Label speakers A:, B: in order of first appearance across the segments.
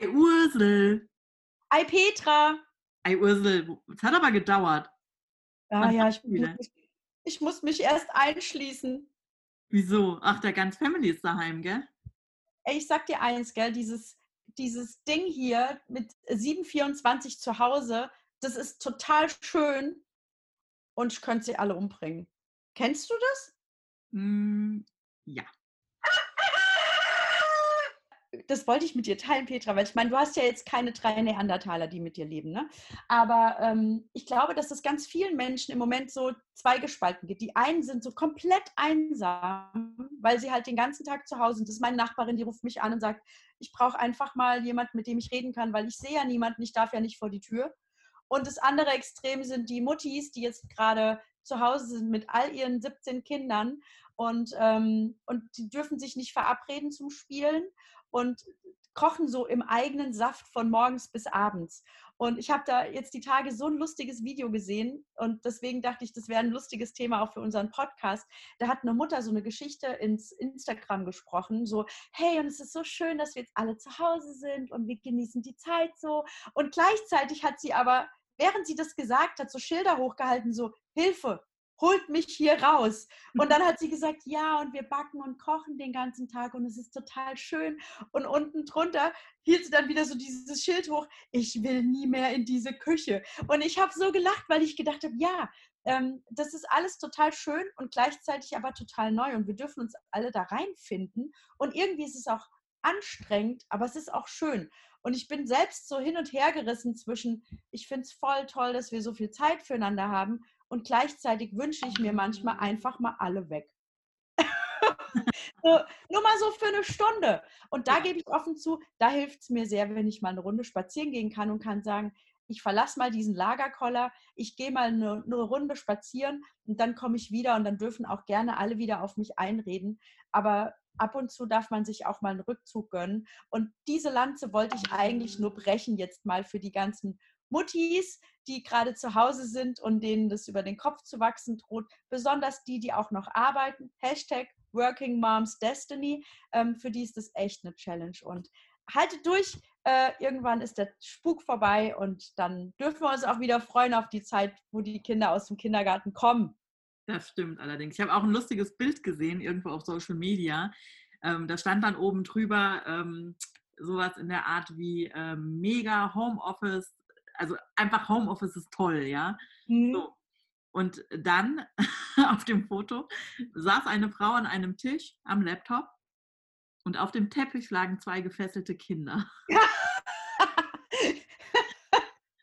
A: Ei Ursel.
B: Ei Petra.
A: Ei Ursel. Es hat aber gedauert.
B: Ah
A: Wann
B: ja, ich, muss mich- ich muss mich erst einschließen.
A: Wieso? Ach, der ganz Family ist daheim, gell?
B: Ey, ich sag dir eins, gell, dieses, dieses Ding hier mit 724 zu Hause, das ist total schön und ich könnte sie alle umbringen. Kennst du das?
A: Hm, ja.
B: Das wollte ich mit dir teilen, Petra, weil ich meine, du hast ja jetzt keine drei Neandertaler, die mit dir leben, ne? Aber ähm, ich glaube, dass es ganz vielen Menschen im Moment so zweigespalten gibt. Die einen sind so komplett einsam, weil sie halt den ganzen Tag zu Hause sind. Das ist meine Nachbarin, die ruft mich an und sagt, ich brauche einfach mal jemanden, mit dem ich reden kann, weil ich sehe ja niemanden, ich darf ja nicht vor die Tür. Und das andere Extrem sind die Muttis, die jetzt gerade zu Hause sind mit all ihren 17 Kindern und, ähm, und die dürfen sich nicht verabreden zum Spielen und kochen so im eigenen Saft von morgens bis abends. Und ich habe da jetzt die Tage so ein lustiges Video gesehen und deswegen dachte ich, das wäre ein lustiges Thema auch für unseren Podcast. Da hat eine Mutter so eine Geschichte ins Instagram gesprochen, so, hey, und es ist so schön, dass wir jetzt alle zu Hause sind und wir genießen die Zeit so. Und gleichzeitig hat sie aber, während sie das gesagt hat, so Schilder hochgehalten, so, Hilfe, holt mich hier raus. Und dann hat sie gesagt, ja, und wir backen und kochen den ganzen Tag und es ist total schön. Und unten drunter hielt sie dann wieder so dieses Schild hoch, ich will nie mehr in diese Küche. Und ich habe so gelacht, weil ich gedacht habe, ja, ähm, das ist alles total schön und gleichzeitig aber total neu und wir dürfen uns alle da reinfinden. Und irgendwie ist es auch anstrengend, aber es ist auch schön. Und ich bin selbst so hin und her gerissen zwischen, ich finde es voll toll, dass wir so viel Zeit füreinander haben und gleichzeitig wünsche ich mir manchmal einfach mal alle weg. so, nur mal so für eine Stunde. Und da gebe ich offen zu, da hilft es mir sehr, wenn ich mal eine Runde spazieren gehen kann und kann sagen, ich verlasse mal diesen Lagerkoller, ich gehe mal eine, eine Runde spazieren und dann komme ich wieder und dann dürfen auch gerne alle wieder auf mich einreden. Aber ab und zu darf man sich auch mal einen Rückzug gönnen. Und diese Lanze wollte ich eigentlich nur brechen jetzt mal für die ganzen Muttis, die gerade zu Hause sind und denen das über den Kopf zu wachsen droht. Besonders die, die auch noch arbeiten. Hashtag Working Moms Destiny. Ähm, für die ist das echt eine Challenge. Und haltet durch. Äh, irgendwann ist der Spuk vorbei und dann dürfen wir uns auch wieder freuen auf die Zeit, wo die Kinder aus dem Kindergarten kommen.
A: Das stimmt allerdings. Ich habe auch ein lustiges Bild gesehen, irgendwo auf Social Media. Ähm, da stand dann oben drüber ähm, sowas in der Art wie ähm, mega Homeoffice. Also einfach Homeoffice ist toll, ja. So. Und dann auf dem Foto saß eine Frau an einem Tisch am Laptop und auf dem Teppich lagen zwei gefesselte Kinder.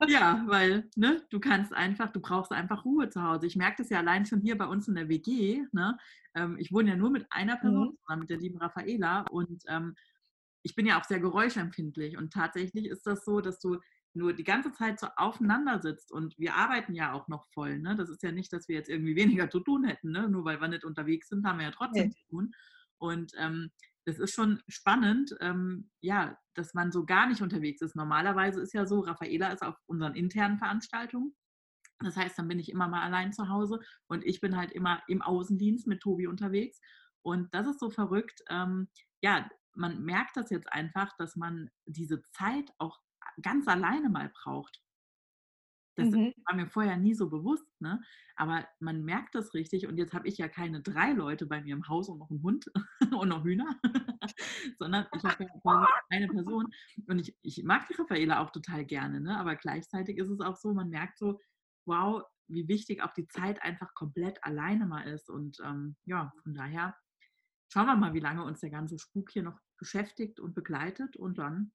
A: Ja, weil ne, du kannst einfach, du brauchst einfach Ruhe zu Hause. Ich merke das ja allein schon hier bei uns in der WG. Ne? Ähm, ich wohne ja nur mit einer Person
B: Mhm.
A: mit der lieben Raffaela. Und ähm, ich bin ja auch sehr geräuschempfindlich. Und tatsächlich ist das so, dass du nur die ganze Zeit so aufeinander sitzt. Und wir arbeiten ja auch noch voll. Ne? Das ist ja nicht, dass wir jetzt irgendwie weniger zu tun hätten. Ne? Nur weil wir nicht unterwegs sind, haben wir ja trotzdem
B: Nee.
A: zu tun. Und ähm, das ist schon spannend, ähm, ja, dass man so gar nicht unterwegs ist. Normalerweise ist ja so, Raffaela ist auf unseren internen Veranstaltungen. Das heißt, dann bin ich immer mal allein zu Hause und ich bin halt immer im Außendienst mit Tobi unterwegs. Und das ist so verrückt. Ähm, ja, man merkt das jetzt einfach, dass man diese Zeit auch ganz alleine mal braucht. Das
B: Mhm.
A: war mir vorher nie so bewusst, ne? Aber man merkt das richtig. Und jetzt habe ich ja keine drei Leute bei mir im Haus und noch einen Hund und noch Hühner, sondern ich habe ja eine Person. Und ich, ich mag die Raffaela auch total gerne, ne? Aber gleichzeitig ist es auch so, man merkt so, wow, wie wichtig auch die Zeit einfach komplett alleine mal ist. Und ähm, ja, von daher schauen wir mal, wie lange uns der ganze Spuk hier noch beschäftigt und begleitet und dann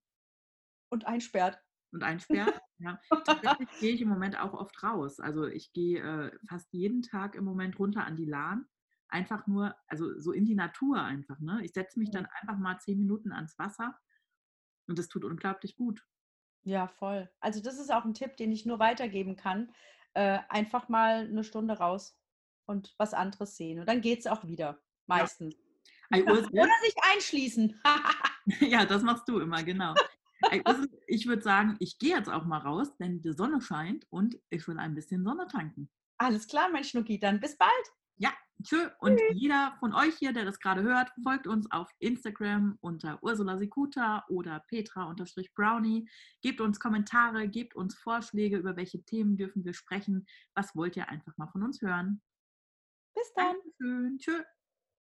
B: Und einsperrt.
A: Und einsperrt. Ja. Tatsächlich gehe ich im Moment auch oft raus. Also ich gehe äh, fast jeden Tag im Moment runter an die Lahn. Einfach nur, also so in die Natur einfach. Ne? Ich setze mich dann einfach mal zehn Minuten ans Wasser und das tut unglaublich gut.
B: Ja, voll. Also das ist auch ein Tipp, den ich nur weitergeben kann. Äh, einfach mal eine Stunde raus und was anderes sehen. Und dann geht es auch wieder. Meistens.
A: Ei, Ursel,
B: Oder sich einschließen.
A: ja, das machst du immer, genau. Ich würde sagen, ich gehe jetzt auch mal raus, denn die Sonne scheint und ich will ein bisschen Sonne tanken.
B: Alles klar, mein Schnucki. Dann bis bald.
A: Ja, Tschö. Und jeder von euch hier, der das gerade hört, folgt uns auf Instagram unter Ursula Sikuta oder Petra-Brownie. Gebt uns Kommentare, gebt uns Vorschläge, über welche Themen dürfen wir sprechen. Was wollt ihr einfach mal von uns hören?
B: Bis dann.
A: Dankeschön. Tschö.